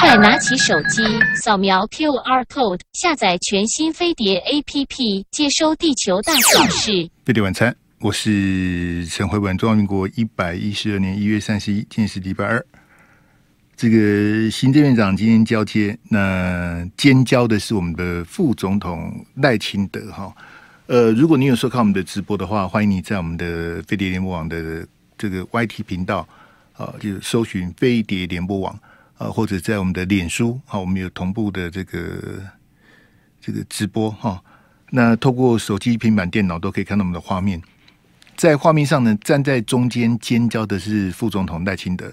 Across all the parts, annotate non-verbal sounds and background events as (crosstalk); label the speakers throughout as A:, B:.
A: 快拿起手机，扫描 QR code，下载全新飞碟 APP，接收地球大小事。
B: 飞碟晚餐，我是陈慧文。中华民国一百一十二年一月三十一，今天是礼拜二。这个行政院长今天交接，那兼交的是我们的副总统赖清德哈。呃，如果你有收看我们的直播的话，欢迎你在我们的飞碟联播网的这个 YT 频道啊，就是搜寻飞碟联播网。啊，或者在我们的脸书，好，我们有同步的这个这个直播哈。那透过手机、平板电脑都可以看到我们的画面。在画面上呢，站在中间尖叫的是副总统赖清德。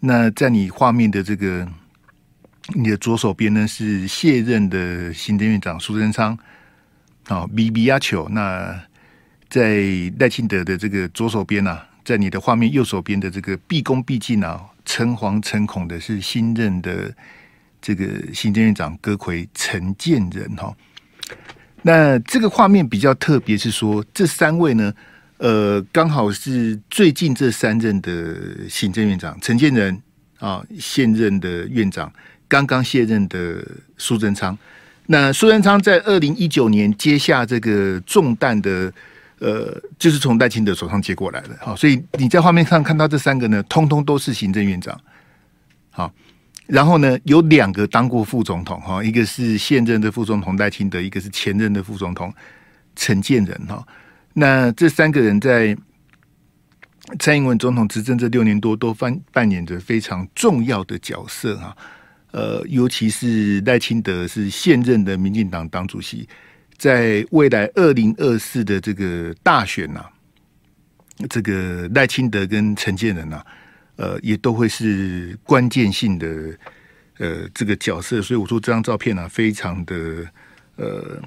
B: 那在你画面的这个你的左手边呢，是卸任的行政院长苏贞昌。好，比比亚球。那在赖清德的这个左手边啊，在你的画面右手边的这个毕恭毕敬啊。诚惶诚恐的是新任的这个行政院长戈奎陈建仁哈，那这个画面比较特别，是说这三位呢，呃，刚好是最近这三任的行政院长陈建仁啊，现任的院长刚刚卸任的苏贞昌，那苏贞昌在二零一九年接下这个重担的。呃，就是从赖清德手上接过来的，好，所以你在画面上看到这三个呢，通通都是行政院长，好，然后呢，有两个当过副总统，哈，一个是现任的副总统赖清德，一个是前任的副总统陈建仁，哈，那这三个人在蔡英文总统执政这六年多，都扮扮演着非常重要的角色，哈，呃，尤其是赖清德是现任的民进党党主席。在未来二零二四的这个大选呐、啊，这个赖清德跟陈建仁呐、啊，呃，也都会是关键性的呃这个角色。所以我说这张照片呢、啊，非常的呃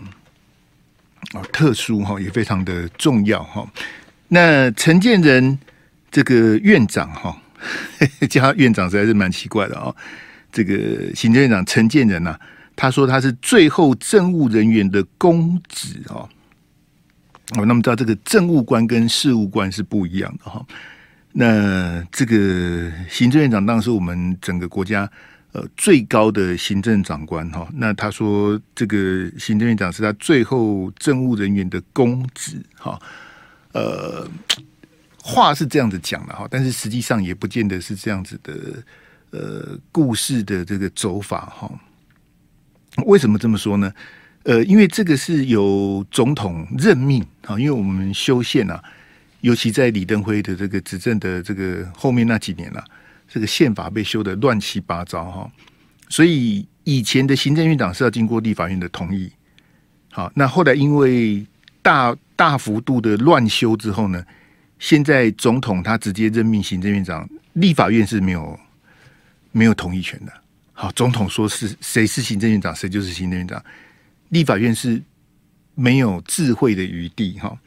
B: 啊特殊哈，也非常的重要哈。那陈建仁这个院长哈，(laughs) 叫他院长实在是蛮奇怪的啊。这个行政院长陈建仁呐、啊。他说他是最后政务人员的公职哦，哦，那么知道这个政务官跟事务官是不一样的哈。那这个行政院长当时我们整个国家呃最高的行政长官哈。那他说这个行政院长是他最后政务人员的公职哈。呃，话是这样子讲的哈，但是实际上也不见得是这样子的呃故事的这个走法哈。为什么这么说呢？呃，因为这个是由总统任命啊，因为我们修宪啊，尤其在李登辉的这个执政的这个后面那几年啊，这个宪法被修的乱七八糟哈，所以以前的行政院长是要经过立法院的同意。好，那后来因为大大幅度的乱修之后呢，现在总统他直接任命行政院长，立法院是没有没有同意权的。好，总统说是谁是行政院长，谁就是行政院长。立法院是没有智慧的余地哈。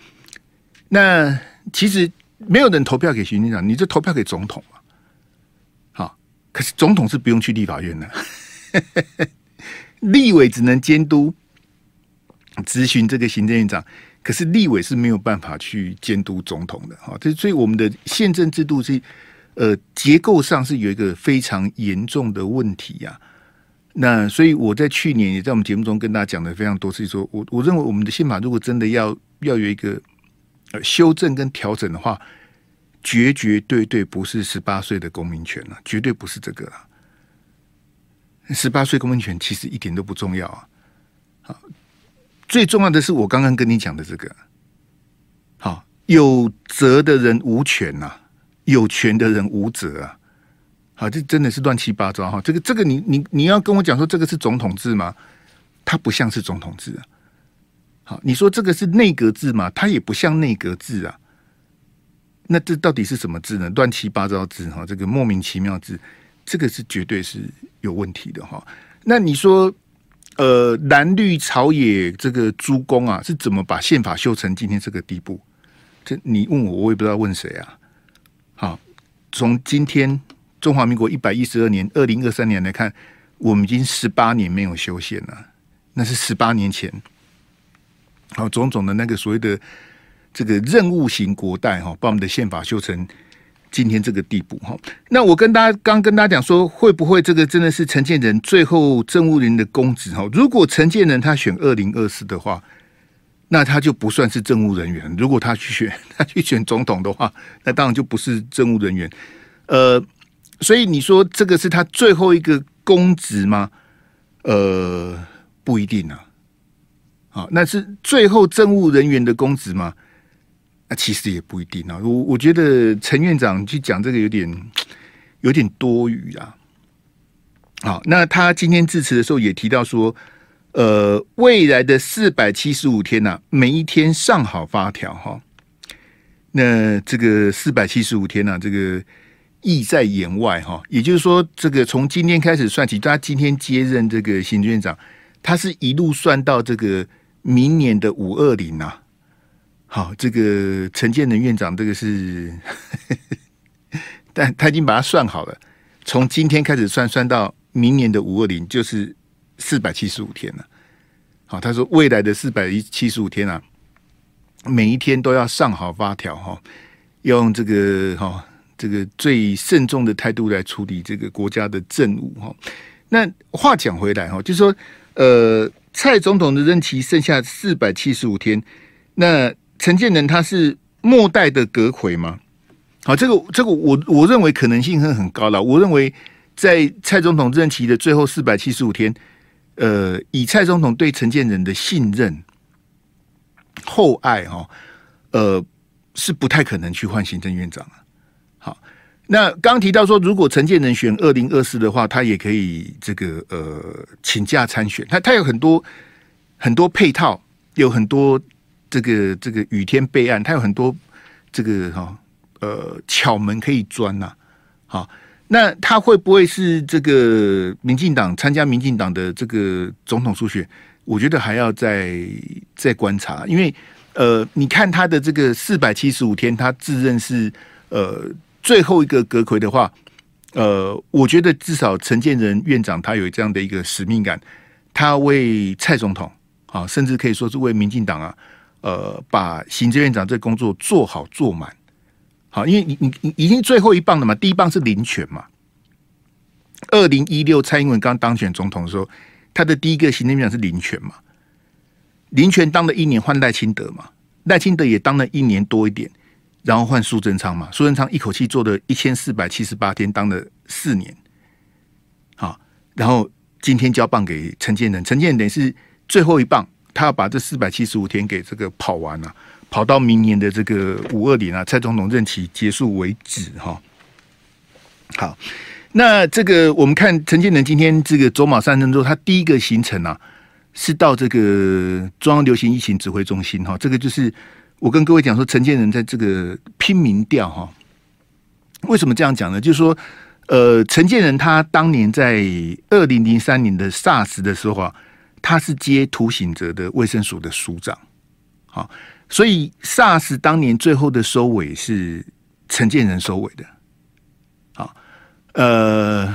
B: 那其实没有人投票给行政院长，你就投票给总统嘛。好，可是总统是不用去立法院的，立委只能监督质询这个行政院长，可是立委是没有办法去监督总统的。哈，这所以我们的宪政制度是。呃，结构上是有一个非常严重的问题呀、那所以我在去年也在我们节目中跟大家讲的非常多次，说我我认为我们的宪法如果真的要要有一个呃修正跟调整的话，绝绝对对不是十八岁的公民权了、绝对不是这个了、十八岁公民权其实一点都不重要啊。好，最重要的是我刚刚跟你讲的这个。好，有责的人无权呐、啊。有权的人无责啊！好，这真的是乱七八糟哈。这个这个你，你你要跟我讲说这个是总统制吗？它不像是总统制啊。好，你说这个是内阁制吗？它也不像内阁制啊。那这到底是什么制呢？乱七八糟制哈，这个莫名其妙制，这个是绝对是有问题的哈。那你说，呃，蓝绿朝野这个诸公啊，是怎么把宪法修成今天这个地步？这你问我，我也不知道问谁啊。好，从今天中华民国一百一十二年二零二三年来看，我们已经十八年没有修宪了。那是十八年前，好，种种的那个所谓的这个任务型国代哈，把我们的宪法修成今天这个地步哈。那我跟大家刚跟大家讲说，会不会这个真的是陈建仁最后政务人的公职哈？如果陈建仁他选二零二四的话，那他就不算是政务人员。如果他去选 (laughs) 他去选总统的话，那当然就不是政务人员。呃，所以你说这个是他最后一个公职吗？呃，不一定啊。好，那是最后政务人员的公职吗？那其实也不一定啊。我我觉得陈院长去讲这个有点有点多余啊。好，那他今天致辞的时候也提到说，呃，未来的四百七十五天呐、每一天上好发条哈。那这个四百七十五天呐、这个意在言外哈。也就是说，这个从今天开始算起，他今天接任这个行政院长，他是一路算到这个明年的五二零呐。好，这个陈建仁院长，这个是，(laughs) 但他已经把它算好了，从今天开始算，算到明年的五二零，就是四百七十五天了。好，他说未来的四百一七十五天啊，每一天都要上好发条哈，用这个哈这个最慎重的态度来处理这个国家的政务哈。那话讲回来哈，就是说呃，蔡总统的任期剩下四百七十五天，那。陈建仁他是末代的阁揆吗？好，这个这个我我认为可能性很很高了。我认为在蔡总统任期的最后四百七十五天，呃，以蔡总统对陈建仁的信任、厚爱哈，呃，是不太可能去换行政院长。好，那刚刚提到说，如果陈建仁选二零二四的话，他也可以这个呃请假参选。他他有很多很多配套，有很多。这个这个雨天备案，他有很多这个哈呃巧门可以钻呐。好，那他会不会是这个民进党参加民进党的这个总统初选？我觉得还要再再观察，因为呃，你看他的这个四百七十五天，他自认是呃最后一个阁揆的话，呃，我觉得至少陈建仁院长他有这样的一个使命感，他为蔡总统啊，甚至可以说是为民进党啊。呃，把行政院长这工作做好做满，好，因为你你你已经最后一棒了嘛，第一棒是林权嘛。二零一六蔡英文刚当选总统的时候，他的第一个行政院长是林权嘛，林权当了一年换赖清德嘛，赖清德也当了一年多一点，然后换苏贞昌嘛，苏贞昌一口气做了一千四百七十八天，当了四年，好，然后今天交棒给陈建仁，陈建仁是最后一棒。他要把这四百七十五天给这个跑完了，跑到明年的这个五二零啊，蔡总统任期结束为止哈。好，那这个我们看陈建仁今天这个走马上任之后，他第一个行程啊是到这个中央流行疫情指挥中心哈。这个就是我跟各位讲说，陈建仁在这个拼民调哈。为什么这样讲呢？就是说，呃，陈建仁他当年在二零零三年的 SARS 的时候啊。他是接涂醒泽的卫生署的署长，好，所以 SARS 当年最后的收尾是陈建仁收尾的，好，呃，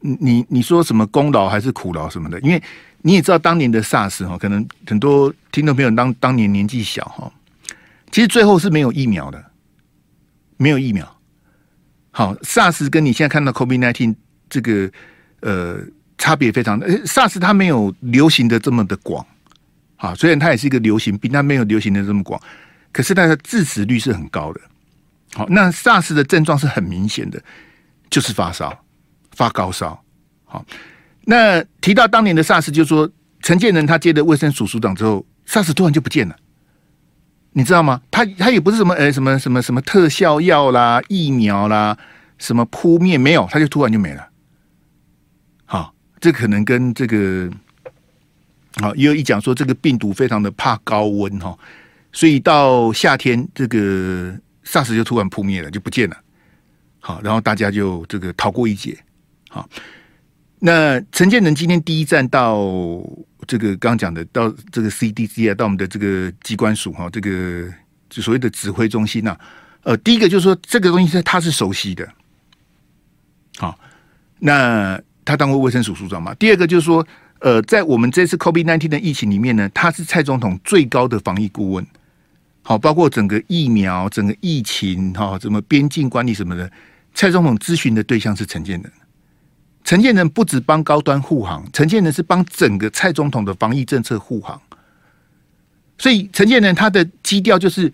B: 你你说什么功劳还是苦劳什么的？因为你也知道当年的 SARS 哈，可能很多听众朋友当当年年纪小哈，其实最后是没有疫苗的，没有疫苗。好，SARS 跟你现在看到 COVID-19 这个呃。差别非常的，SARS 它没有流行的这么的广，啊，虽然它也是一个流行病，它没有流行的这么广，可是它的致死率是很高的。好，那 SARS 的症状是很明显的，就是发烧、发高烧。好，那提到当年的 SARS，就是说陈建仁他接的卫生署署长之后，SARS 突然就不见了，你知道吗？他他也不是什么呃什么什么什么特效药啦、疫苗啦、什么扑灭没有，他就突然就没了。好这可能跟这个，好，也有一讲说这个病毒非常的怕高温哈，所以到夏天这个 SARS 就突然扑灭了，就不见了。好，然后大家就这个逃过一劫。好，那陈建仁今天第一站到这个刚刚讲的到这个 CDC 啊，到我们的这个机关署哈，这个就所谓的指挥中心呐、啊。呃，第一个就是说这个东西是他是熟悉的。好，那。他当过卫生署署长嘛？第二个就是说，呃，在我们这次 COVID-19 的疫情里面呢，他是蔡总统最高的防疫顾问。好，包括整个疫苗、整个疫情，哈，怎么边境管理什么的，蔡总统咨询的对象是陈建仁。陈建仁不止帮高端护航，陈建仁是帮整个蔡总统的防疫政策护航。所以陈建仁他的基调就是，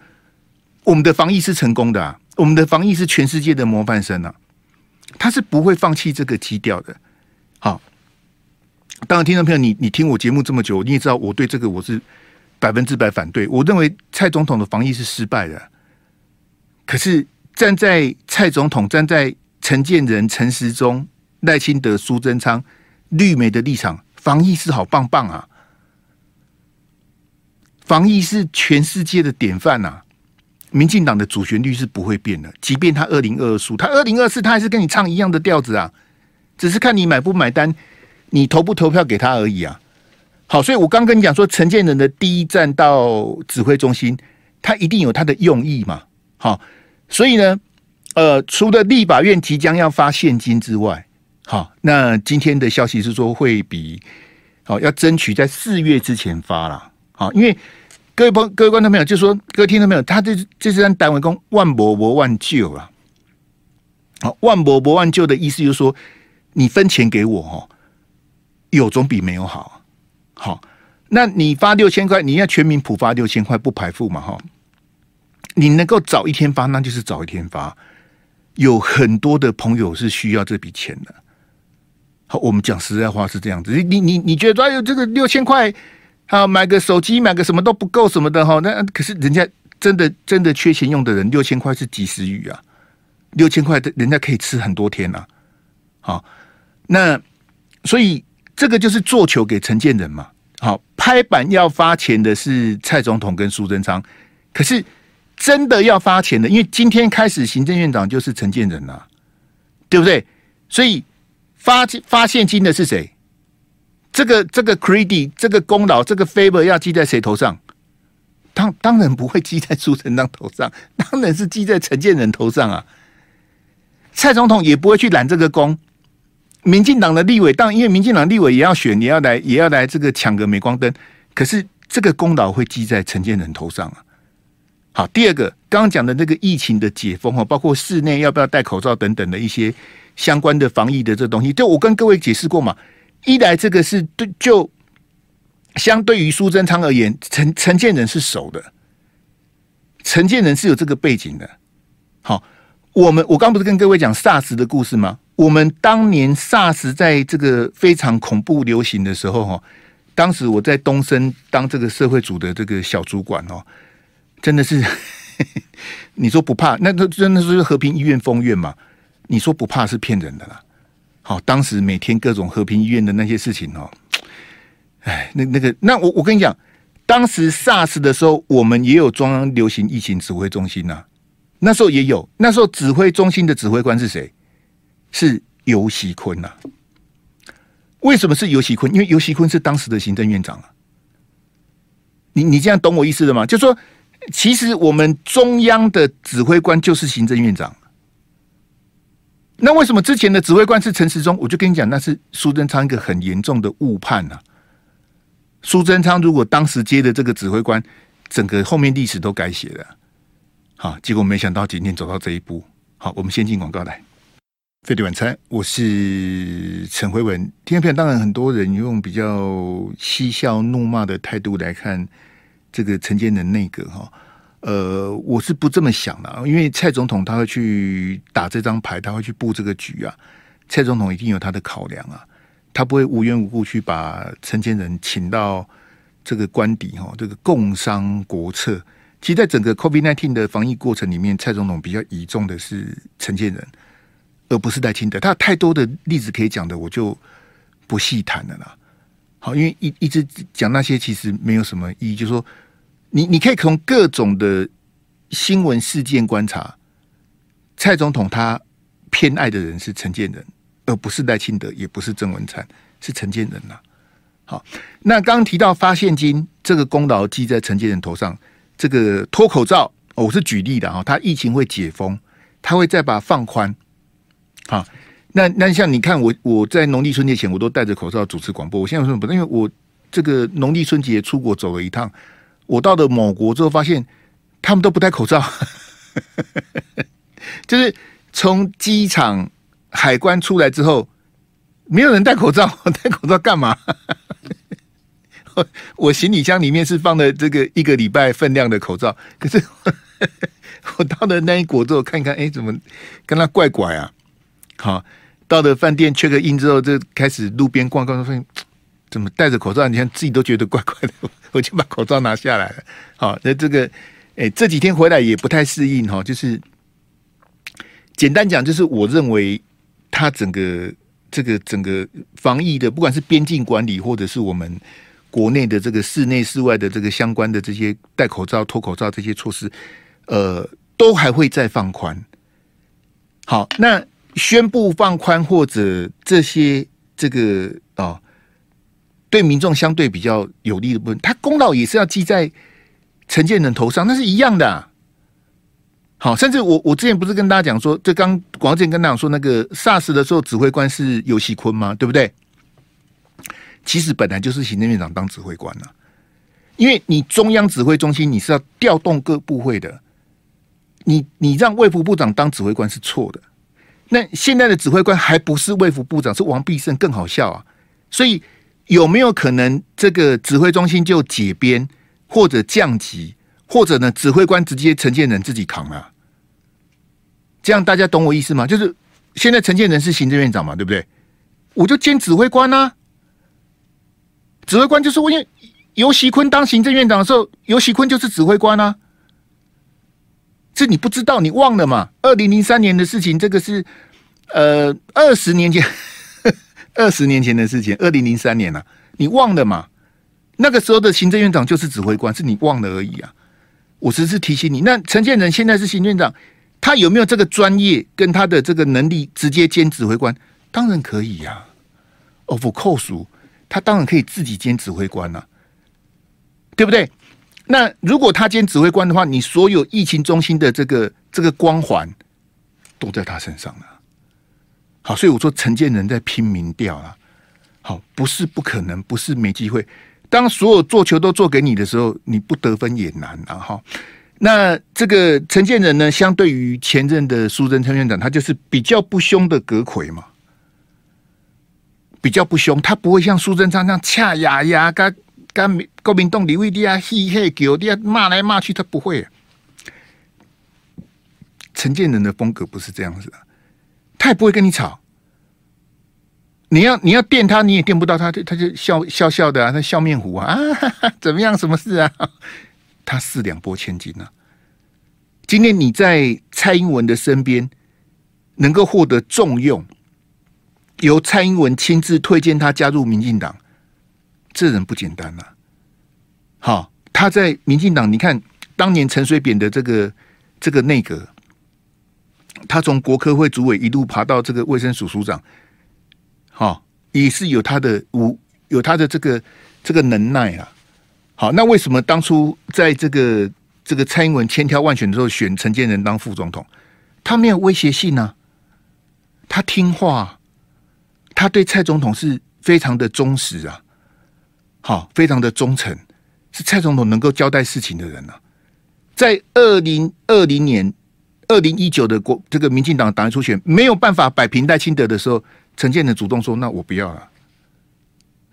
B: 我们的防疫是成功的啊，我们的防疫是全世界的模范生啊，他是不会放弃这个基调的。好，当然，听众朋友，你你听我节目这么久，你也知道我对这个我是。百分之百反对，我认为蔡总统的防疫是失败的。可是站在蔡总统、站在陈建仁、陈时中、赖清德、苏贞昌、绿媒的立场，防疫是好棒棒啊！防疫是全世界的典范呐！民进党的主旋律是不会变的，即便他二零二二输，他二零二四他还是跟你唱一样的调子啊，只是看你买不买单，你投不投票给他而已啊。好，所以我刚跟你讲说，陈建仁的第一站到指挥中心，他一定有他的用意嘛。好，所以呢，呃，除了立法院即将要发现金之外，好，那今天的消息是说会比好要争取在四月之前发了。好，因为各位朋各位观众朋友，就说各位听众朋友，他这这是让单位讲万博博万救啊。好，万博博万救的意思就是说，你分钱给我哈，有总比没有好。好，那你发六千块，你要全民普发六千块不排富嘛？哈，你能够早一天发，那就是早一天发。有很多的朋友是需要这笔钱的。好，我们讲实在话是这样子。你你你觉得哎呦，这个六千块啊，买个手机，买个什么都不够什么的哈？那可是人家真的真的缺钱用的人，六千块是及时雨啊，六千块的人家可以吃很多天呐。好，那所以。这个就是做球给陈建仁嘛，好，拍板要发钱的是蔡总统跟苏贞昌，可是真的要发钱的，因为今天开始行政院长就是陈建仁呐，对不对？所以发发现金的是谁？这个这个 credit 这个功劳这个 favor 要记在谁头上？当当然不会记在苏贞昌头上，当然是记在陈建仁头上啊。蔡总统也不会去揽这个功。民进党的立委，当然因为民进党立委也要选，也要来，也要来这个抢个镁光灯。可是这个功劳会记在陈建仁头上啊。好，第二个，刚刚讲的那个疫情的解封哈，包括室内要不要戴口罩等等的一些相关的防疫的这东西，就我跟各位解释过嘛。一来这个是对，就相对于苏贞昌而言，陈陈建仁是熟的，陈建仁是有这个背景的。好，我们我刚不是跟各位讲 SARS 的故事吗？我们当年 SARS 在这个非常恐怖流行的时候，哈，当时我在东森当这个社会组的这个小主管哦，真的是，(laughs) 你说不怕，那那真的是和平医院封院嘛？你说不怕是骗人的啦。好，当时每天各种和平医院的那些事情哦，哎，那那个，那我我跟你讲，当时 SARS 的时候，我们也有中央流行疫情指挥中心呐，那时候也有，那时候指挥中心的指挥官是谁？是游锡堃呐？为什么是游锡堃？因为游锡堃是当时的行政院长啊。你你这样懂我意思了吗？就说，其实我们中央的指挥官就是行政院长。那为什么之前的指挥官是陈时中？我就跟你讲，那是苏贞昌一个很严重的误判呐。苏贞昌如果当时接的这个指挥官，整个后面历史都改写了。好，结果没想到今天走到这一步。好，我们先进广告来。飞碟晚餐，我是陈辉文。听众朋友，当然很多人用比较嬉笑怒骂的态度来看这个陈建仁内阁哈。呃，我是不这么想的，因为蔡总统他会去打这张牌，他会去布这个局啊。蔡总统一定有他的考量啊，他不会无缘无故去把陈建仁请到这个官邸哈，这个共商国策。其实，在整个 COVID-19 的防疫过程里面，蔡总统比较倚重的是陈建仁。而不是赖清德，他有太多的例子可以讲的，我就不细谈了啦。好，因为一一直讲那些其实没有什么意义。就是说，你你可以从各种的新闻事件观察，蔡总统他偏爱的人是陈建仁，而不是赖清德，也不是郑文灿，是陈建仁呐。好，那刚提到发现金这个功劳记在陈建仁头上，这个脱口罩，我是举例的哈，他疫情会解封，他会再把放宽。好，那那像你看我我在农历春节前我都戴着口罩主持广播，我现在为什么不？因为我这个农历春节出国走了一趟，我到了某国之后发现，他们都不戴口罩，(laughs) 就是从机场海关出来之后，没有人戴口罩，戴口罩干嘛？(laughs) 我行李箱里面是放的这个一个礼拜分量的口罩，可是 (laughs) 我到了那一国之后看一看，哎，怎么跟他怪怪啊？好，到了饭店 check in 之后，就开始路边逛逛，发现怎么戴着口罩，你看自己都觉得怪怪的，(laughs) 我就把口罩拿下来了。好，那这个，哎，这几天回来也不太适应哈，就是简单讲，就是我认为他整个这个整个防疫的，不管是边境管理，或者是我们。国内的这个室内、室外的这个相关的这些戴口罩、脱口罩这些措施，呃，都还会再放宽。好，那宣布放宽或者这些这个啊、哦，对民众相对比较有利的部分，他功劳也是要记在陈建仁头上，那是一样的、好，甚至我我之前不是跟大家讲说，这刚广建跟大家说，那个 SARS 的时候指挥官是游锡坤吗？对不对？其实本来就是行政院长当指挥官了，因为你中央指挥中心你是要调动各部会的，你你让卫福部长当指挥官是错的。那现在的指挥官还不是卫福部长，是王必胜，更好笑啊！所以有没有可能这个指挥中心就解编或者降级，或者呢指挥官直接陈建仁自己扛啊？这样大家懂我意思吗？就是现在陈建仁是行政院长嘛，对不对？我就兼指挥官啊。指挥官就是我，因为游锡堃当行政院长的时候，游锡堃就是指挥官啊。这你不知道，你忘了嘛？二零零三年的事情，这个是呃二十年前，(laughs) 二十年前的事情，二零零三年啊，你忘了嘛？那个时候的行政院长就是指挥官，是你忘了而已啊。我只是提醒你，那陈建仁现在是行政院长，他有没有这个专业跟他的这个能力直接兼指挥官？当然可以呀、啊。哦，不扣数。他当然可以自己兼指挥官了，对不对？那如果他兼指挥官的话，你所有疫情中心的这个这个光环都在他身上了。好，所以我说陈建仁在拼民调啊。好，不是不可能，不是没机会。当所有做球都做给你的时候，你不得分也难啊。哈，那这个陈建仁呢，相对于前任的苏贞昌院长，他就是比较不凶的阁揆嘛。比较不凶，他不会像苏贞昌那样恰牙牙跟跟国民党李伟弟啊嘿嘿狗弟啊骂来骂去，他不会。陈建仁的风格不是这样子的，他也不会跟你吵。你要你要电他，你也电不到他，他就笑笑笑的啊，他笑面虎啊啊哈哈，(laughs) 怎么样？什么事啊？(laughs) 他四两拨千斤啊。今天你在蔡英文的身边，能够获得重用。由蔡英文亲自推荐他加入民进党，这人不简单呐、啊。好，他在民进党，你看当年陈水扁的这个这个内阁，他从国科会主委一路爬到这个卫生署署长，好，也是有他的无有他的这个这个能耐啊。好，那为什么当初在这个这个蔡英文千挑万选的时候选陈建仁当副总统？他没有威胁性呢、啊，他听话。他对蔡总统是非常的忠实啊，好，非常的忠诚，是蔡总统能够交代事情的人呢、在二零二零年、二零一九的国这个民进党党员初选没有办法摆平赖清德的时候，陈建仁主动说：“那我不要了。”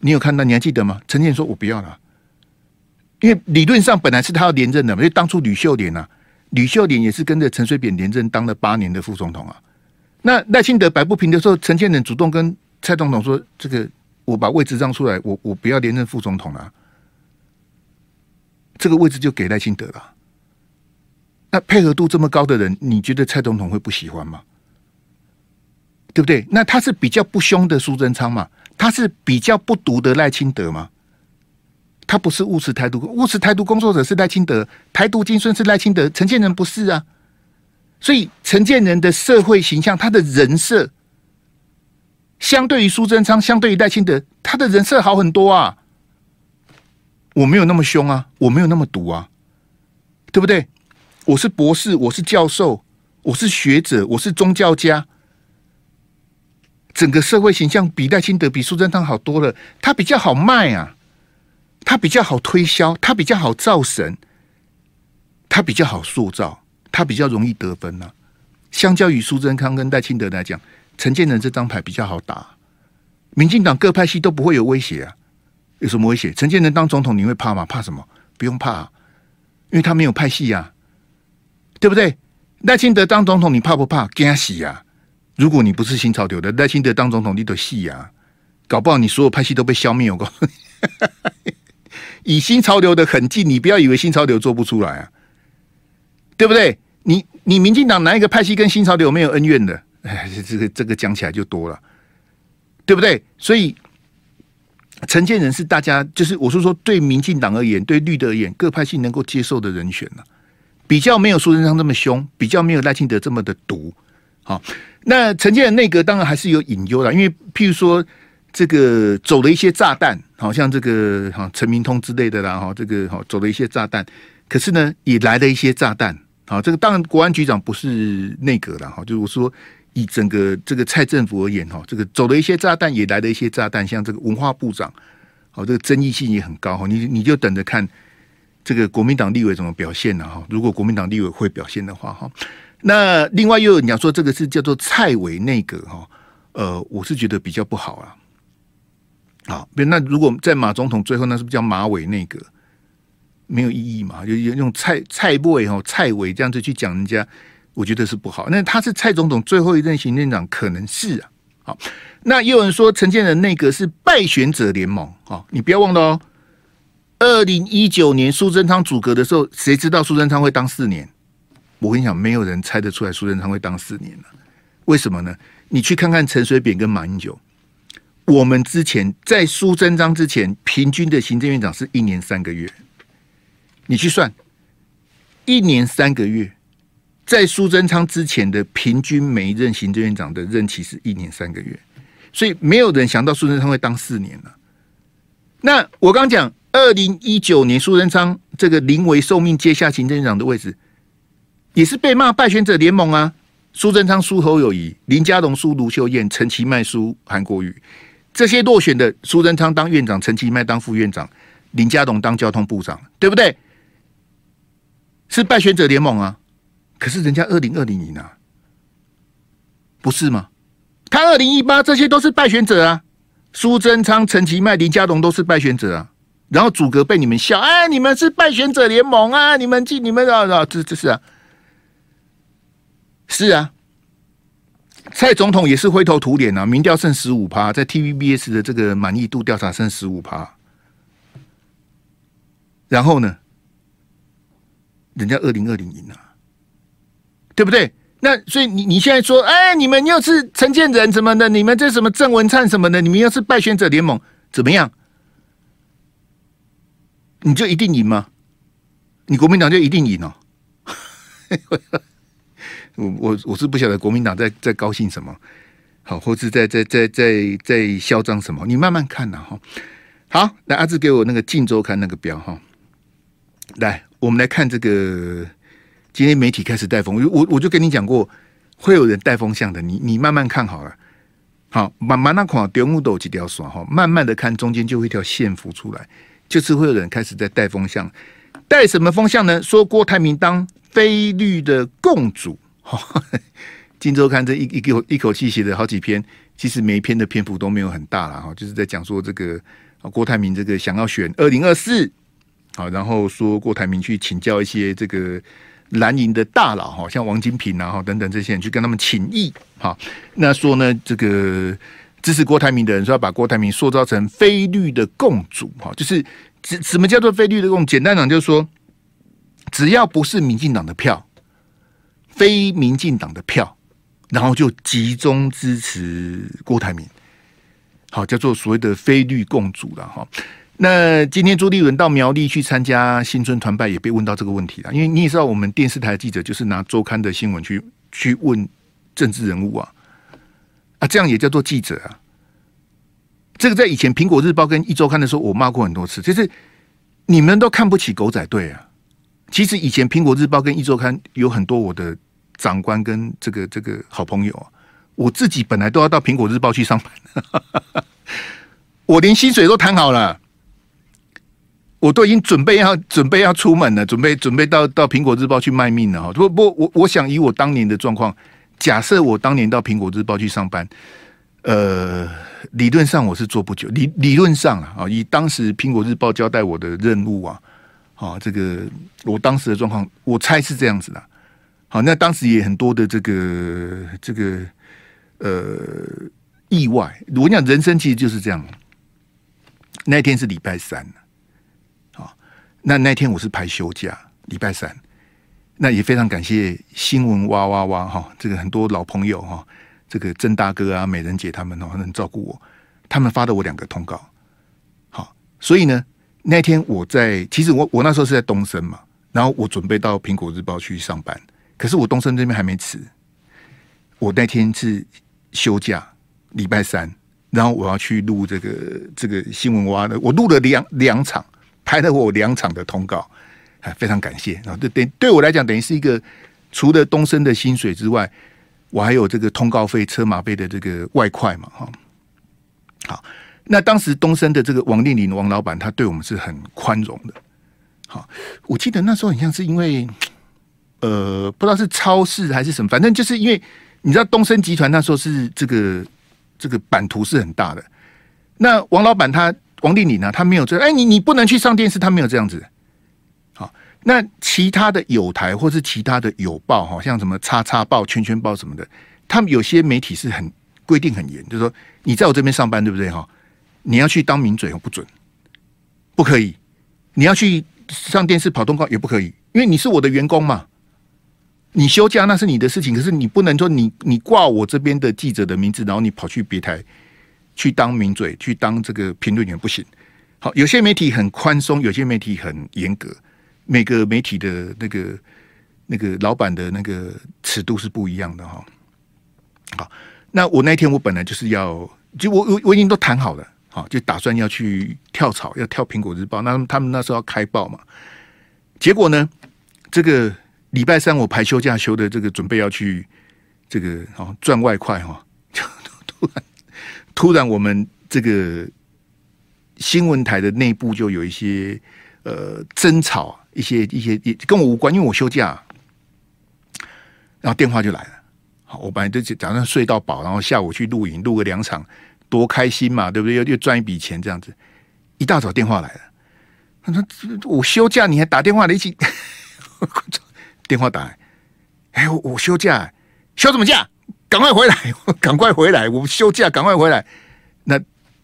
B: 你有看到？你还记得吗？陈建仁说：“我不要了。”因为理论上本来是他要连任的，因为当初吕秀莲啊，吕秀莲也是跟着陈水扁连任当了八年的副总统啊。那赖清德摆不平的时候，陈建仁主动跟蔡总统说：“这个我把位置让出来，我我不要连任副总统了，这个位置就给赖清德了。那配合度这么高的人，你觉得蔡总统会不喜欢吗？对不对？那他是比较不凶的苏贞昌嘛？他是比较不独的赖清德吗？他不是务实台独，务实台独工作者是赖清德，台独精神是赖清德，陈建仁不是啊。所以陈建仁的社会形象，他的人设。”相对于苏贞昌，相对于赖清德，他的人设好很多啊。我没有那么凶啊，我没有那么毒啊，对不对？我是博士，我是教授，我是学者，我是宗教家。整个社会形象比赖清德、比苏贞昌好多了。他比较好卖啊，他比较好推销，他比较好造神。他比较好塑造，他比较容易得分呢、啊。相较于苏贞昌跟戴清德来讲，陈建仁这张牌比较好打。民进党各派系都不会有威胁啊，有什么威胁？陈建仁当总统你会怕吗？怕什么？不用怕、因为他没有派系呀、啊，对不对？赖清德当总统你怕不怕？惊死呀！如果你不是新潮流的，赖清德当总统你都死呀，搞不好你所有派系都被消灭。我告诉你，(laughs) 以新潮流的痕迹，你不要以为新潮流做不出来啊，对不对？你你民进党哪一个派系跟新潮流没有恩怨的？哎，这个这个讲起来就多了，对不对？所以陈建仁是大家就是我是说，对民进党而言，对绿的而言，各派系能够接受的人选了，比较没有苏贞昌这么凶，比较没有赖清德这么的毒。好，那陈建仁内阁当然还是有隐忧的，因为譬如说这个走了一些炸弹，好像这个哈陈明通之类的啦，哈这个哈走了一些炸弹，可是呢也来了一些炸弹。好，这个当然，国安局长不是内阁了哈，就是我说以整个这个蔡政府而言哈，这个走了一些炸弹，也来了一些炸弹，像这个文化部长，好，这个争议性也很高哈，你你就等着看这个国民党立委怎么表现了哈。如果国民党立委会表现的话哈，那另外又有你要说这个是叫做蔡伟内阁哈，呃，我是觉得比较不好啊。好，那如果在马总统最后，那是不是叫马伟内阁？没有意义嘛？就用蔡蔡伪哈蔡伟这样子去讲人家，我觉得是不好。那他是蔡总统最后一任行政长，可能是啊。好，那又有人说陈建仁内阁是败选者联盟啊，你不要忘了哦。二零一九年苏贞昌组阁的时候，谁知道苏贞昌会当四年？我跟你讲，没有人猜得出来苏贞昌会当四年了。为什么呢？你去看看陈水扁跟马英九，我们之前在苏贞昌之前，平均的行政院长是一年三个月。你去算，一年三个月，在苏贞昌之前的平均每一任行政院长的任期是一年三个月，所以没有人想到苏贞昌会当四年了。那我刚讲，二零一九年苏贞昌这个临危受命接下行政院长的位置，也是被骂败选者联盟啊。苏贞昌输侯友谊，林佳龙输卢秀燕，陈其迈输韩国瑜，这些落选的苏贞昌当院长，陈其迈当副院长，林佳龙当交通部长，对不对？是败选者联盟啊，可是人家二零二零赢啊，不是吗？他二零一八这些都是败选者啊，苏贞昌、陈其迈、林佳龙都是败选者啊，然后组阁被你们笑，哎，你们是败选者联盟啊，你们进你们的啊，这这是啊，是啊，蔡总统也是灰头土脸啊，民调剩十五趴，在 TVBS 的这个满意度调查剩十五趴，然后呢？人家二零二零赢了，对不对？那所以你你现在说，哎，你们又是陈建仁什么的，你们这什么郑文灿什么的，你们又是败选者联盟，怎么样？你就一定赢吗？你国民党就一定赢哦？(laughs) 我我我是不晓得国民党在在高兴什么，好，或是在在在在在嚣张什么？你慢慢看呐，哈。好，来阿志给我那个《镜周刊》那个表哈，来。我们来看这个，今天媒体开始带风，我我就跟你讲过，会有人带风向的，你你慢慢看好了。好，慢慢那款丢木斗几条线哈，慢慢的看中间就会一条线浮出来，就是会有人开始在带风向，带什么风向呢？说郭台铭当非绿的共主，哈，(laughs) 金周刊这一一口一口气写了好几篇，其实每一篇的篇幅都没有很大了哈，就是在讲说这个郭台铭这个想要选二零二四。好，然后说郭台铭去请教一些这个蓝营的大佬哈，像王金平啊哈等等这些人去跟他们请益。好，那说呢，这个支持郭台铭的人说要把郭台铭塑造成非绿的共主哈，就是什什么叫做非绿的共？简单讲就是说，只要不是民进党的票，非民进党的票，然后就集中支持郭台铭。好，叫做所谓的非绿共主了哈。那今天朱立伦到苗栗去参加新春团拜，也被问到这个问题了。因为你也知道，我们电视台记者就是拿周刊的新闻去去问政治人物啊，啊，这样也叫做记者啊。这个在以前《苹果日报》跟《一周刊》的时候，我骂过很多次，就是你们都看不起狗仔队啊。其实以前《苹果日报》跟《一周刊》有很多我的长官跟这个这个好朋友啊，我自己本来都要到《苹果日报》去上班，(laughs) 我连薪水都谈好了。我都已经准备要准备要出门了，准备准备到到苹果日报去卖命了哈。不不，我我想以我当年的状况，假设我当年到苹果日报去上班，呃，理论上我是做不久，理理论上啊，以当时苹果日报交代我的任务啊，啊，这个我当时的状况，我猜是这样子的。好，那当时也很多的这个这个呃意外。我讲人生其实就是这样。那天是礼拜三，那那天我是排休假，礼拜三。那也非常感谢新闻哇哇哇哈，这个很多老朋友哈，这个郑大哥啊、美人姐他们哦，能照顾我，他们发的我两个通告。好，所以呢，那天我在，其实我我那时候是在东森嘛，然后我准备到苹果日报去上班。可是我东森这边还没辞，我那天是休假，礼拜三，然后我要去录这个这个新闻哇的，我录了两两场，拍了我两场的通告，非常感谢。然后对对，我来讲，等于是一个除了东升的薪水之外，我还有这个通告费、车马费的这个外快嘛，哈。好，那当时东升的这个王令麟王老板，他对我们是很宽容的。好，我记得那时候很像是因为。呃，不知道是超市还是什么，反正就是因为你知道东升集团那时候是这个这个版图是很大的。那王老板他王令麟呢，他没有这，哎，你你不能去上电视，他没有这样子。好，那其他的友台或是其他的友报，哈，像什么叉叉报、圈圈报什么的，他们有些媒体是很规定很严，就是说你在我这边上班，对不对？哈，你要去当名嘴不准，不可以。你要去上电视跑通告也不可以，因为你是我的员工嘛。你休假那是你的事情，可是你不能说你你挂我这边的记者的名字，然后你跑去别台去当名嘴，去当这个评论员不行。好，有些媒体很宽松，有些媒体很严格，每个媒体的那个那个老板的那个尺度是不一样的哈。好，那我那天我本来就是要，就我我我已经都谈好了，好，就打算要去跳槽，要跳苹果日报。那他们那时候要开报嘛，结果呢，这个。礼拜三我排休假休的这个准备要去这个哦赚外快哈，就突然突然我们这个新闻台的内部就有一些呃争吵，一些一些也跟我无关，因为我休假，然后电话就来了。好，我本来就早上睡到饱，然后下午去录影录个两场，多开心嘛，对不对？又又赚一笔钱这样子。一大早电话来了，他说我休假你还打电话来一起。电话打来，哎，我我休假，休什么假？赶快回来，赶快回来！我们休假，赶快回来。那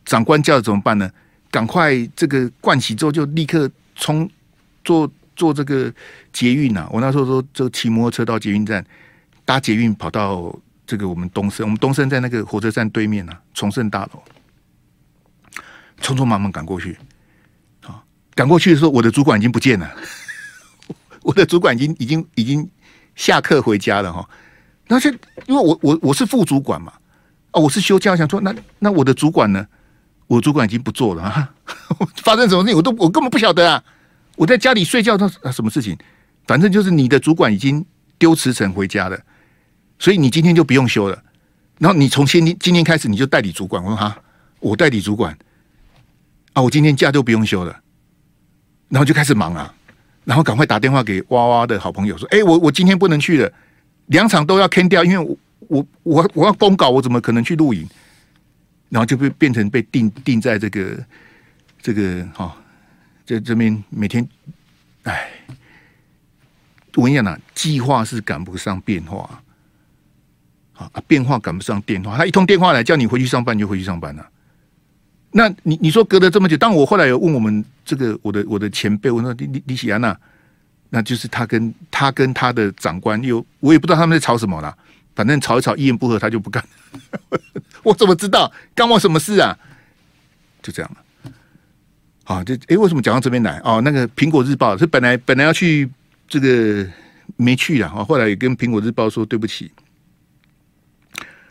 B: 长官叫怎么办呢？赶快这个盥洗之后就立刻冲坐坐这个捷运啊！我那时候说，就骑摩托车到捷运站，搭捷运跑到这个我们东森，我们东森在那个火车站对面啊，崇圣大楼，匆匆忙忙赶过去。啊，赶过去的时候，我的主管已经不见了。(laughs) 我的主管已经已经已经下课回家了哈，那就因为我我我是副主管嘛，啊，我是休假，想说那那我的主管呢？我主管已经不做了啊，(laughs) 发生什么事情我都我根本不晓得啊！我在家里睡觉，他什么事情？反正就是你的主管已经丢辞呈回家了，所以你今天就不用休了。然后你从今天今天开始你就代理主管，我说哈，我代理主管啊，我今天假就不用休了，然后就开始忙啊。然后赶快打电话给哇哇的好朋友说：“哎，我我今天不能去了，两场都要 can 掉，因为我我我我要公稿，我怎么可能去录影？然后就被变成被定定在这个这个哈，在这边每天，哎，我跟你讲呐，计划是赶不上变化，啊，变化赶不上变化。他一通电话来叫你回去上班，你就回去上班了。”那你你说隔了这么久，当我后来有问我们这个我的我的前辈，我说李李李喜安娜，那就是他跟他跟他的长官又，我也不知道他们在吵什么啦，反正吵一吵一言不合他就不干，(laughs) 我怎么知道干我什么事啊？就这样了。好，就哎，为什么讲到这边来？哦，那个苹果日报是本来本来要去这个没去了哈，后来也跟苹果日报说对不起，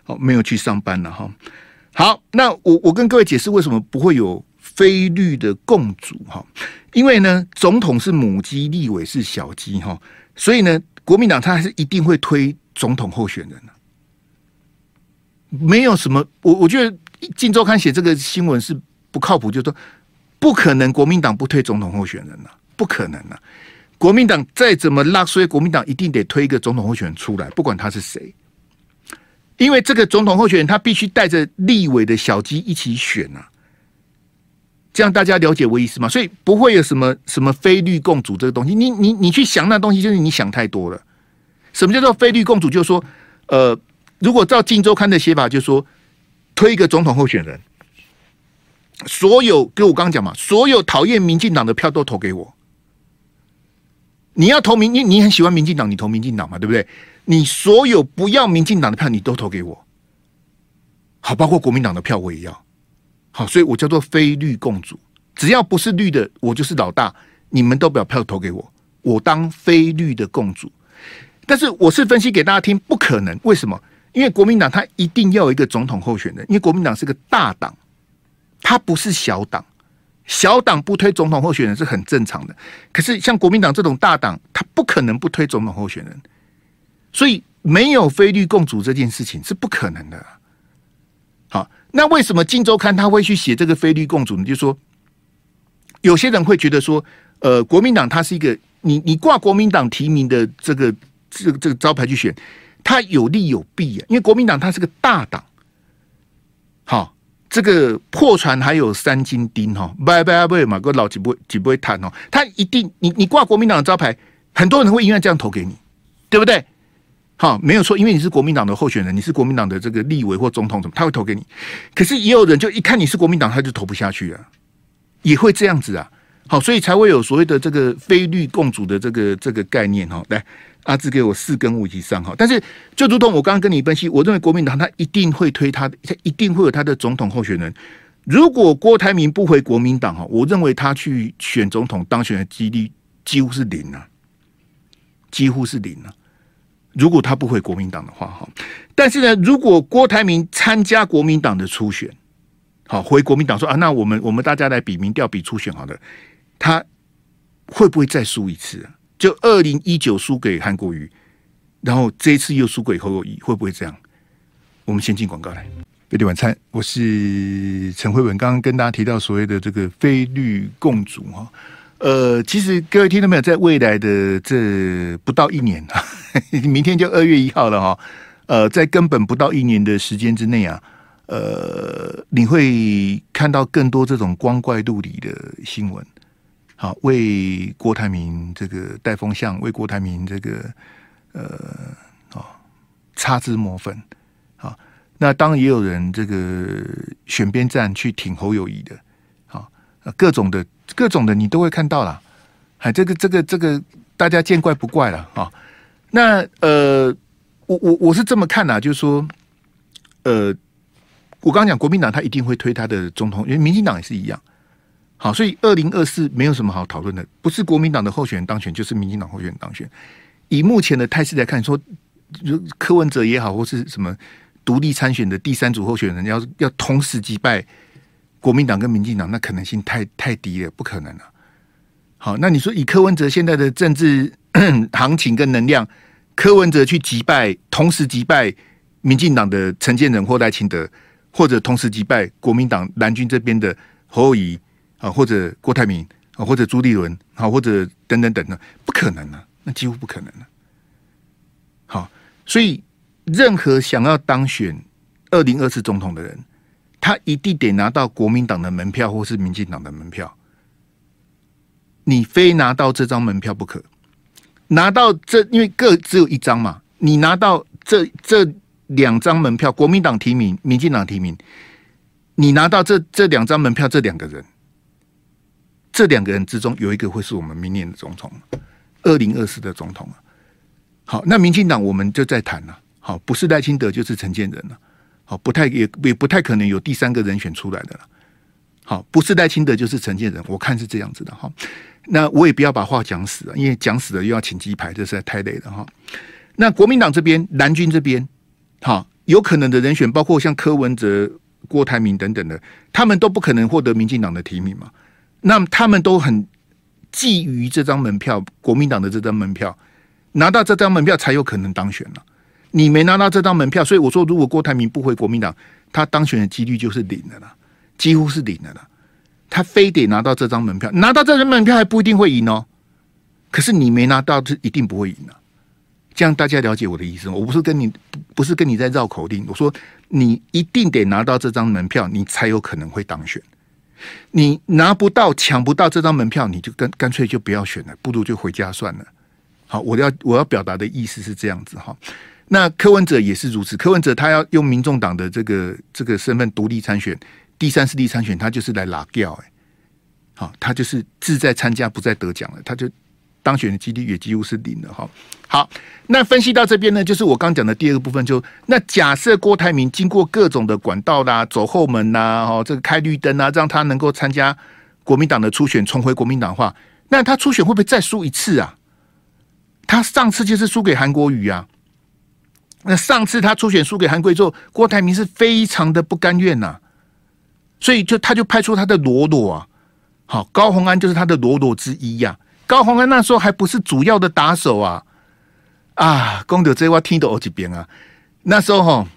B: 好，没有去上班了哈。好，那我我跟各位解释为什么不会有非绿的共主哈？因为呢，总统是母鸡，立委是小鸡哈，所以呢，国民党他还是一定会推总统候选人的，没有什么，我我觉得《镜周刊》写这个新闻是不靠谱，就是说不可能国民党不推总统候选人呐，不可能呐！国民党再怎么拉，所以国民党一定得推一个总统候选人出来，不管他是谁，因为这个总统候选人他必须带着立委的小鸡一起选呐。这样大家了解我意思吗？所以不会有什么什么非绿共主这个东西，你你你去想那东西，就是你想太多了。什么叫做非绿共主？就是说，呃，如果照《镜周刊》的写法，就是说推一个总统候选人，所有跟我刚讲嘛，所有讨厌民进党的票都投给我。你要投民，你你很喜欢民进党，你投民进党嘛，对不对？你所有不要民进党的票，你都投给我。好，包括国民党的票我也要。好，所以我叫做非绿共主，只要不是绿的，我就是老大。你们都不要票投给我，我当非绿的共主。但是我是分析给大家听，不可能。为什么？因为国民党他一定要有一个总统候选人，因为国民党是个大党，他不是小党。小党不推总统候选人是很正常的。可是像国民党这种大党，他不可能不推总统候选人。所以没有非绿共主这件事情是不可能的。好。那为什么《金周刊》他会去写这个非绿共主呢？就说，有些人会觉得说，呃，国民党他是一个，你你挂国民党提名的这个这个这个招牌去选，他有利有弊啊。因为国民党他是个大党，好，这个破船还有三斤钉哈，拜拜拜嘛，个老几不会几不会谈哦，他一定你你挂国民党的招牌，很多人会因为这样投给你，对不对？好，没有错，因为你是国民党的候选人，你是国民党的这个立委或总统，怎么他会投给你。可是也有人就一看你是国民党，他就投不下去啊，也会这样子啊。好，所以才会有所谓的这个非绿共主的这个这个概念哈。来，阿志给我四跟五以上哈。但是就如同我刚刚跟你分析，我认为国民党他一定会推他，他一定会有他的总统候选人。如果郭台铭不回国民党哈，我认为他去选总统当选的几率几乎是零啊，几乎是零啊。如果他不回国民党的话，哈，但是呢，如果郭台铭参加国民党的初选，好，回国民党说啊，那我们我们大家来比民调、比初选，好了，他会不会再输一次？就二零一九输给韩国瑜，然后这一次又输给侯友宜，会不会这样？我们先进广告来，贝蒂晚餐，我是陈慧文，刚刚跟大家提到所谓的这个非绿共主哈。呃，其实各位听到没有，在未来的这不到一年啊，(laughs) 明天就二月一号了哈。呃，在根本不到一年的时间之内啊，呃，你会看到更多这种光怪陆离的新闻。好，为郭台铭这个带风向，为郭台铭这个呃哦擦脂抹粉。好，那当然也有人这个选边站去挺侯友谊的。各种的。各种的你都会看到了，哎，这个这个这个大家见怪不怪了啊、那呃，我我我是这么看呐，就是说，呃，我刚刚讲国民党他一定会推他的总统，因为民进党也是一样。好，所以二零二四没有什么好讨论的，不是国民党的候选人当选，就是民进党候选人当选。以目前的态势来看，说柯文哲也好，或是什么独立参选的第三组候选人，要要同时击败。国民党跟民进党那可能性太太低了，不可能了。好，那你说以柯文哲现在的政治 (clears throat) 行情跟能量，柯文哲去击败，同时击败民进党的陈建仁或赖清德，或者同时击败国民党蓝军这边的侯友宜啊，或者郭台铭啊，或者朱立伦啊，或者等等等等，不可能啊，那几乎不可能了。好，所以任何想要当选二零二四总统的人。他一定得拿到国民党的门票，或是民进党的门票。你非拿到这张门票不可。拿到这，因为各只有一张嘛。你拿到这这两张门票，国民党提名，民进党提名。你拿到这这两张门票，这两个人，这两个人之中有一个会是我们明年的总统，二零二四的总统。好，那民进党我们就在谈了。好，不是赖清德就是陈建仁了。好，不太也也不太可能有第三个人选出来的了。好，不是赖清德就是陈建仁，我看是这样子的哈。那我也不要把话讲死了，因为讲死了又要请鸡排，这实在太累了哈。那国民党这边、蓝军这边，好，有可能的人选包括像柯文哲、郭台铭等等的，他们都不可能获得民进党的提名嘛。那他们都很觊觎这张门票，国民党的这张门票，拿到这张门票才有可能当选了。你没拿到这张门票，所以我说，如果郭台铭不回国民党，他当选的几率就是零的了，几乎是零的了。他非得拿到这张门票，拿到这张门票还不一定会赢哦。可是你没拿到，就一定不会赢啊。这样大家了解我的意思吗？我不是跟你不是跟你在绕口令，我说你一定得拿到这张门票，你才有可能会当选。你拿不到、抢不到这张门票，你就干干脆就不要选了，不如就回家算了。好，我要我要表达的意思是这样子哈。那柯文哲也是如此，柯文哲他要用民众党的这个这个身份独立参选，第三势力参选，他就是来拉票哎。好，他就是志在参加，不再得奖了，他就。当选的几率也几乎是零了哈。好，那分析到这边呢，就是我刚讲的第二个部分就，那假设郭台铭经过各种的管道啦，走后门呐，哦，这个开绿灯啊，让他能够参加国民党的初选，重回国民党话，那他初选会不会再输一次啊？他上次就是输给韩国瑜啊。那上次他初选输给韩国之后，郭台铭是非常的不甘愿呐，所以就他就派出他的罗罗啊，好，高虹安就是他的罗罗之一呀。高虹安那时候还不是主要的打手啊！啊，功德这话听到好几遍啊！那时候哈，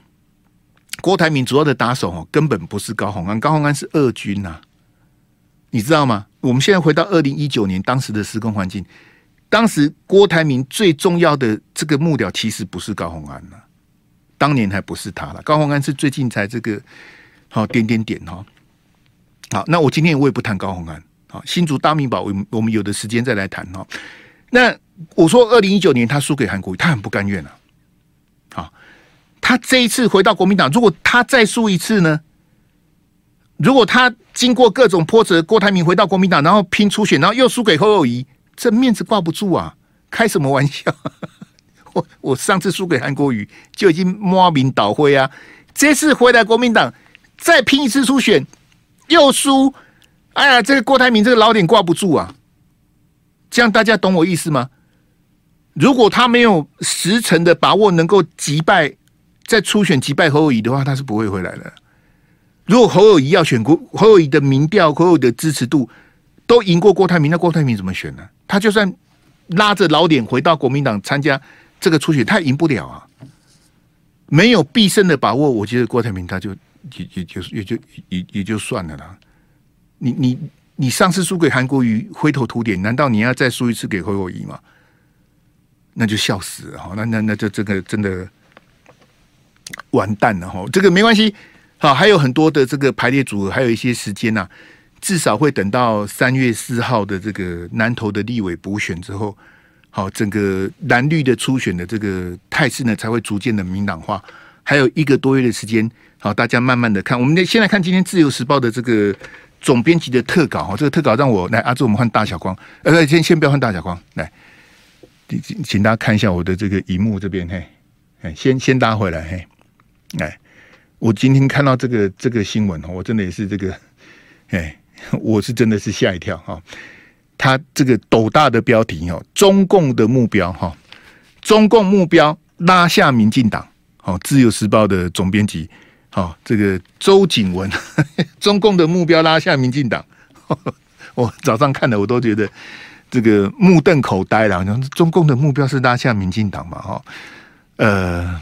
B: 郭台铭主要的打手哦，根本不是高虹安，高虹安是二军呐，你知道吗？我们现在回到二零一九年当时的时空环境，当时郭台铭最重要的这个幕僚其实不是高虹安呐，当年还不是他了，高虹安是最近才这个好点点点哈。好，那我今天我也不谈高虹安。好新竹大秘宝，我们我们有的时间再来谈哈。那我说，二零一九年他输给韩国瑜，他很不甘愿啊。好，他这一次回到国民党，如果他再输一次呢？如果他经过各种波折，郭台铭回到国民党，然后拼初选，然后又输给侯友宜，这面子挂不住啊！开什么玩笑？(laughs) 我我上次输给韩国瑜就已经摸名倒灰啊，这次回来国民党再拼一次初选，又输。哎呀，这个郭台铭这个老脸挂不住啊！这样大家懂我意思吗？如果他没有十成的把握能够击败，在初选击败侯友宜的话，他是不会回来的。如果侯友宜要选国，侯友宜的民调、侯友宜的支持度都赢过郭台铭，那郭台铭怎么选呢？他就算拉着老脸回到国民党参加这个初选，他赢不了啊！没有必胜的把握，我觉得郭台铭他就也也就也就也也就算了啦。你你你上次输给韩国瑜灰头土脸，难道你要再输一次给侯友宜吗？那就笑死了哈！那那那就这个真的完蛋了哈！这个没关系，好，还有很多的这个排列组合，还有一些时间呐、至少会等到三月四号的这个南投的立委补选之后，好，整个蓝绿的初选的这个态势呢，才会逐渐的明朗化。还有一个多月的时间，好，大家慢慢的看。我们先来看今天自由时报的这个。总编辑的特稿哈，这个特稿让我来阿志，我们换大小光，呃，先先不要换大小光，来，请请大家看一下我的这个荧幕这边，嘿，哎，先先拉回来，嘿，哎，我今天看到这个这个新闻，我真的也是这个，哎，我是真的是吓一跳哈，他这个斗大的标题哦，中共的目标哈，中共目标拉下民进党，好，自由时报的总编辑。好、哦，这个周景文，(laughs) 中共的目标拉下民进党。(laughs) 我早上看的，我都觉得这个目瞪口呆了。中共的目标是拉下民进党嘛？哈，呃，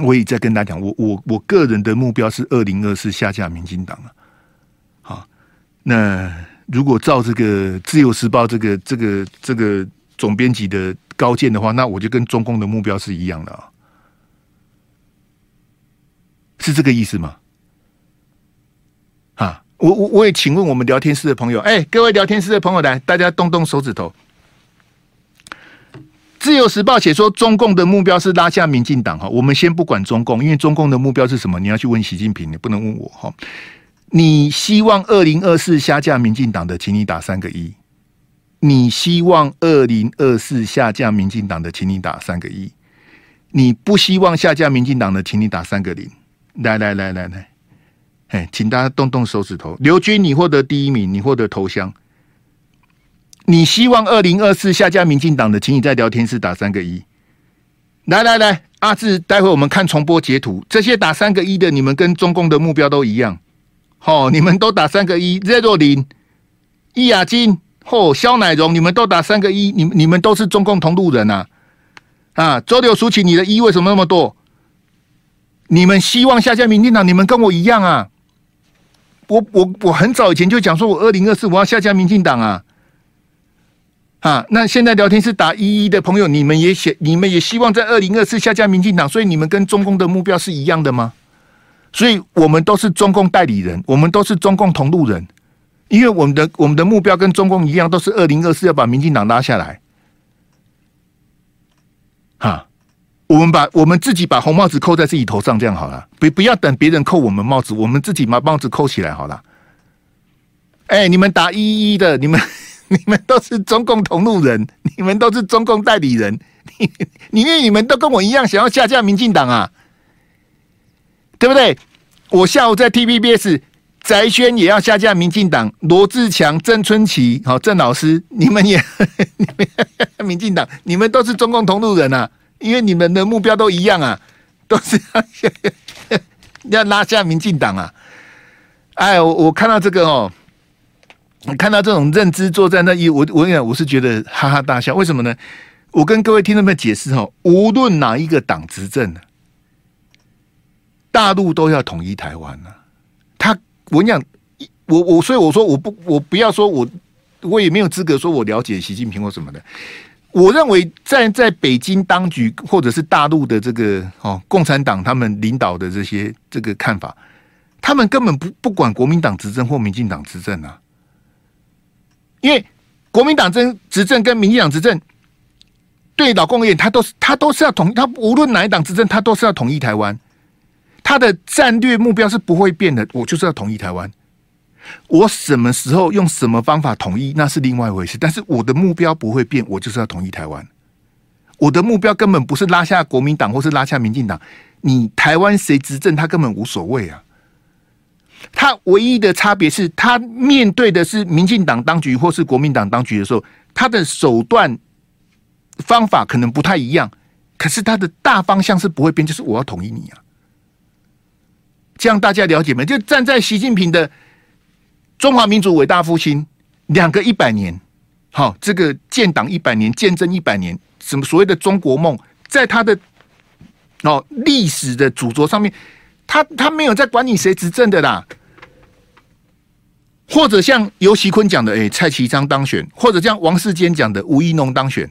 B: 我也在跟大家讲，我我我个人的目标是二零二四下架民进党啊。那如果照这个自由时报这个这个这个总编辑的高见的话，那我就跟中共的目标是一样的啊。是这个意思吗？啊，我我我也请问我们聊天室的朋友，哎，各位聊天室的朋友来，大家动动手指头。自由时报写说，中共的目标是拉下民进党哈。我们先不管中共，因为中共的目标是什么？你要去问习近平，你不能问我哈。你希望二零二四下架民进党的，请你打三个一。你希望二零二四下架民进党的，请你打三个一。你不希望下架民进党的，请你打三个零。来来来来来，哎，请大家动动手指头。刘军，你获得第一名，你获得头香。你希望二零二四下架民进党的，请你在聊天室打三个一。来来来，阿志，待会我们看重播截图。这些打三个一的，你们跟中共的目标都一样。好，你们都打三个一。热若琳、易雅金、嚯，萧乃荣，你们都打三个一。你们你们都是中共同路人呐。啊，周六数起你的一为什么那么多？你们希望下架民进党？你们跟我一样啊！我我我很早以前就讲说，我二零二四我要下架民进党啊。啊，那现在聊天室打一一的朋友，你们也写，你们也希望在二零二四下架民进党，所以你们跟中共的目标是一样的吗？所以我们都是中共代理人，我们都是中共同路人，因为我们的我们的目标跟中共一样，都是二零二四要把民进党拉下来。哈，我们把我们自己把红帽子扣在自己头上，这样好了，不不要等别人扣我们帽子，我们自己把帽子扣起来好了。哎，你们打一一的，你们。(laughs) 你们都是中共同路人，你们都是中共代理人，你因为你们都跟我一样想要下架民进党啊，对不对？我下午在 TVBS，翟轩也要下架民进党，罗志强、郑春琪、好郑老师，你们也 (laughs) 你们民进党，你们都是中共同路人啊，因为你们的目标都一样啊，都是要，(laughs) 要拉下民进党啊。哎，我我看到这个哦。我看到这种认知作战，那一我我跟你讲，我是觉得哈哈大笑。为什么呢？我跟各位听众们解释哈，无论哪一个党执政，大陆都要统一台湾呢。他我跟你讲，我我所以我说我不我不要说我我也没有资格说我了解习近平或什么的。我认为在在北京当局或者是大陆的这个哦共产党他们领导的这些这个看法，他们根本不不管国民党执政或民进党执政啊。因为国民党政执政跟民进党执政，对老共而言，他都是他都是要统，他无论哪一党执政，他都是要统一台湾。他的战略目标是不会变的，我就是要统一台湾。我什么时候用什么方法统一，那是另外一回事。但是我的目标不会变，我就是要统一台湾。我的目标根本不是拉下国民党或是拉下民进党，你台湾谁执政，他根本无所谓啊。他唯一的差别是他面对的是民进党当局或是国民党当局的时候，他的手段方法可能不太一样，可是他的大方向是不会变，就是我要统一你啊。这样大家了解没？就站在习近平的中华民族伟大复兴两个一百年，好，这个建党一百年，建政一百年，什么所谓的中国梦，在他的哦历史的主轴上面。他他没有在管你谁执政的啦，或者像游锡堃讲的，哎，蔡其昌当选，或者像王世坚讲的吴一农当选，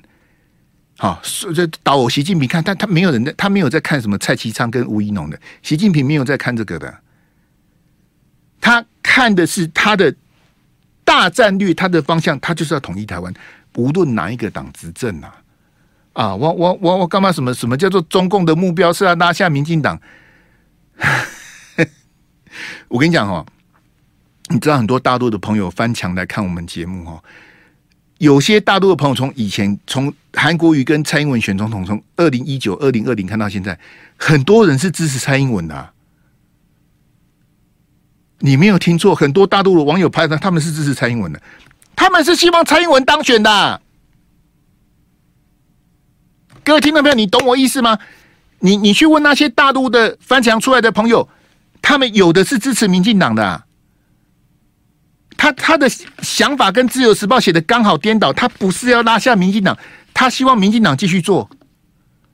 B: 好，这导习近平看，但他没有人在，他没有在看什么蔡其昌跟吴怡农的，习近平没有在看这个的，他看的是他的大战略，他的方向，他就是要统一台湾，无论哪一个党执政啊，啊，我我我我干嘛？什么什么叫做中共的目标是要拉下民进党？(laughs) 我跟你讲哦，你知道很多大陆的朋友翻墙来看我们节目哦。有些大陆的朋友从以前从韩国瑜跟蔡英文选总统，从二零一九、二零二零看到现在，很多人是支持蔡英文的。你没有听错，很多大陆的网友拍的，他们是支持蔡英文的，他们是希望蔡英文当选的。各位听众朋友，你懂我意思吗？你你去问那些大陆的翻墙出来的朋友，他们有的是支持民进党的，他他的想法跟自由时报写的刚好颠倒，他不是要拉下民进党，他希望民进党继续做，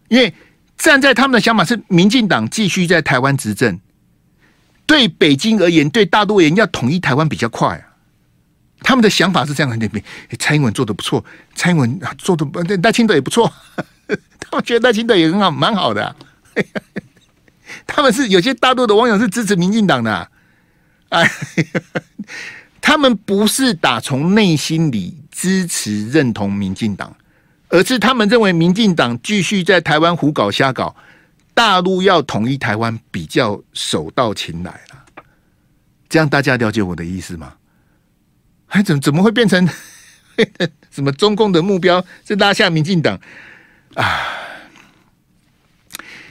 B: 因为站在他们的想法是民进党继续在台湾执政，对北京而言，对大陆而言要统一台湾比较快啊，他们的想法是这样的，蔡英文做的不错，蔡英文做的不，赖清德也不错。(laughs) 他们觉得赖清德也很好，蛮好的。(laughs) 他们是有些大陆的网友是支持民进党的啊，哎，他们不是打从内心里支持认同民进党，而是他们认为民进党继续在台湾胡搞瞎搞，大陆要统一台湾比较手到擒来了。这样大家了解我的意思吗？还怎么怎么会变成 (laughs) 什么中共的目标是拉下民进党？啊，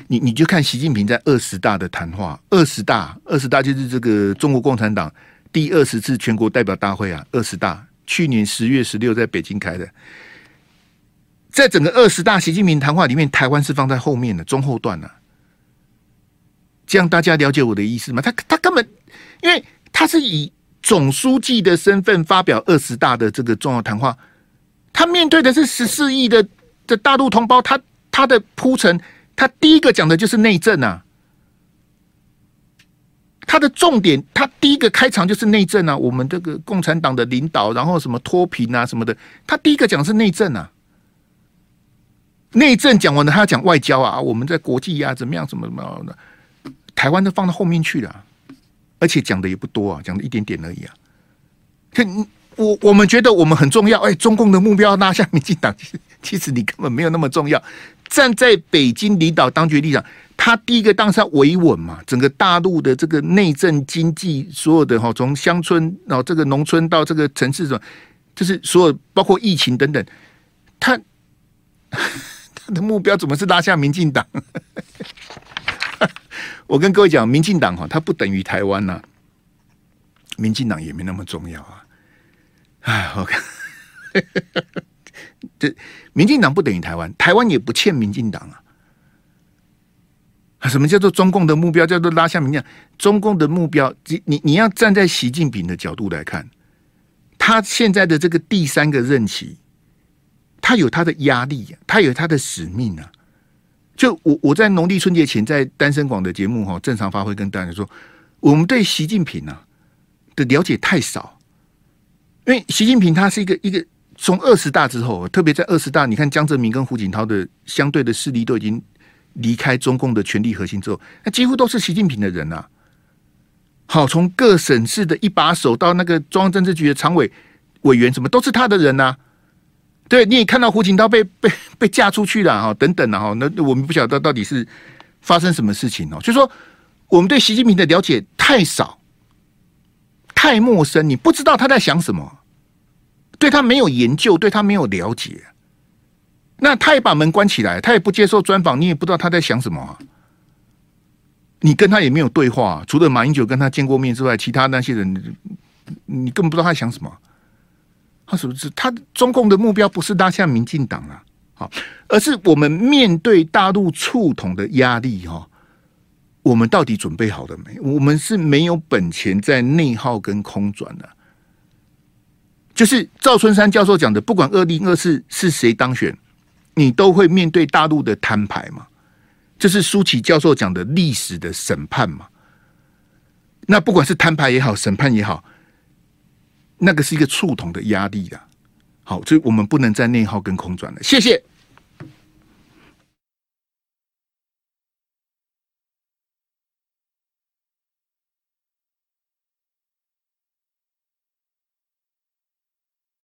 B: 你你就看习近平在二十大的谈话，二十大，二十大就是这个中国共产党第二十次全国代表大会啊，二十大去年十月十六在北京开的，在整个二十大习近平谈话里面，台湾是放在后面的中后段呢、啊，这样大家了解我的意思吗？他他根本因为他是以总书记的身份发表二十大的这个重要谈话，他面对的是十四亿的。的大陆同胞，他他的铺陈，他第一个讲的就是内政啊。他的重点，他第一个开场就是内政啊，我们这个共产党的领导，然后什么脱贫啊什么的，他第一个讲是内政啊。内政讲完了，他要讲外交啊，我们在国际呀、怎么样，怎么怎么样的，台湾都放到后面去了，而且讲的也不多啊，讲的一点点而已啊。我我们觉得我们很重要，哎，中共的目标拉下民进党，其实你根本没有那么重要。站在北京领导当局立场，他第一个当然是要维稳嘛，整个大陆的这个内政经济，所有的哈，从乡村然后这个农村到这个城市，什么，就是所有包括疫情等等，他 (laughs) 他的目标怎么是拉下民进党？(laughs) 我跟各位讲，民进党哈，它不等于台湾呐，民进党也没那么重要啊。哎，我看，(laughs) 这民进党不等于台湾，台湾也不欠民进党啊。什么叫做中共的目标？叫做拉下民进党。中共的目标，你你你要站在习近平的角度来看，他现在的这个第三个任期，他有他的压力，他有他的使命啊。就我我在农历春节前在单身广的节目哈，正常发挥跟大家说，我们对习近平啊的了解太少。因为习近平他是一个一个从二十大之后，特别在二十大，你看江泽民跟胡锦涛的相对的势力都已经离开中共的权力核心之后，那几乎都是习近平的人呐、啊。好，从各省市的一把手到那个中央政治局的常委委员，什么都是他的人呐、啊。对，你也看到胡锦涛被 (laughs) 被被嫁出去了哈，等等啊哈，那我们不晓得到底是发生什么事情哦。就是说，我们对习近平的了解太少。太陌生，你不知道他在想什么，对他没有研究，对他没有了解，那他也把门关起来，他也不接受专访，你也不知道他在想什么啊。你跟他也没有对话，除了马英九跟他见过面之外，其他那些人，你根本不知道他在想什么。他是不是他中共的目标不是拉下民进党啊？好，而是我们面对大陆触统的压力哈。我们到底准备好了没？我们是没有本钱在内耗跟空转的。就是赵春山教授讲的，不管二零二四是谁当选，你都会面对大陆的摊牌嘛。这是舒淇教授讲的历史的审判嘛。那不管是摊牌也好，审判也好，那个是一个触统的压力的。好，所以我们不能再内耗跟空转了。谢谢。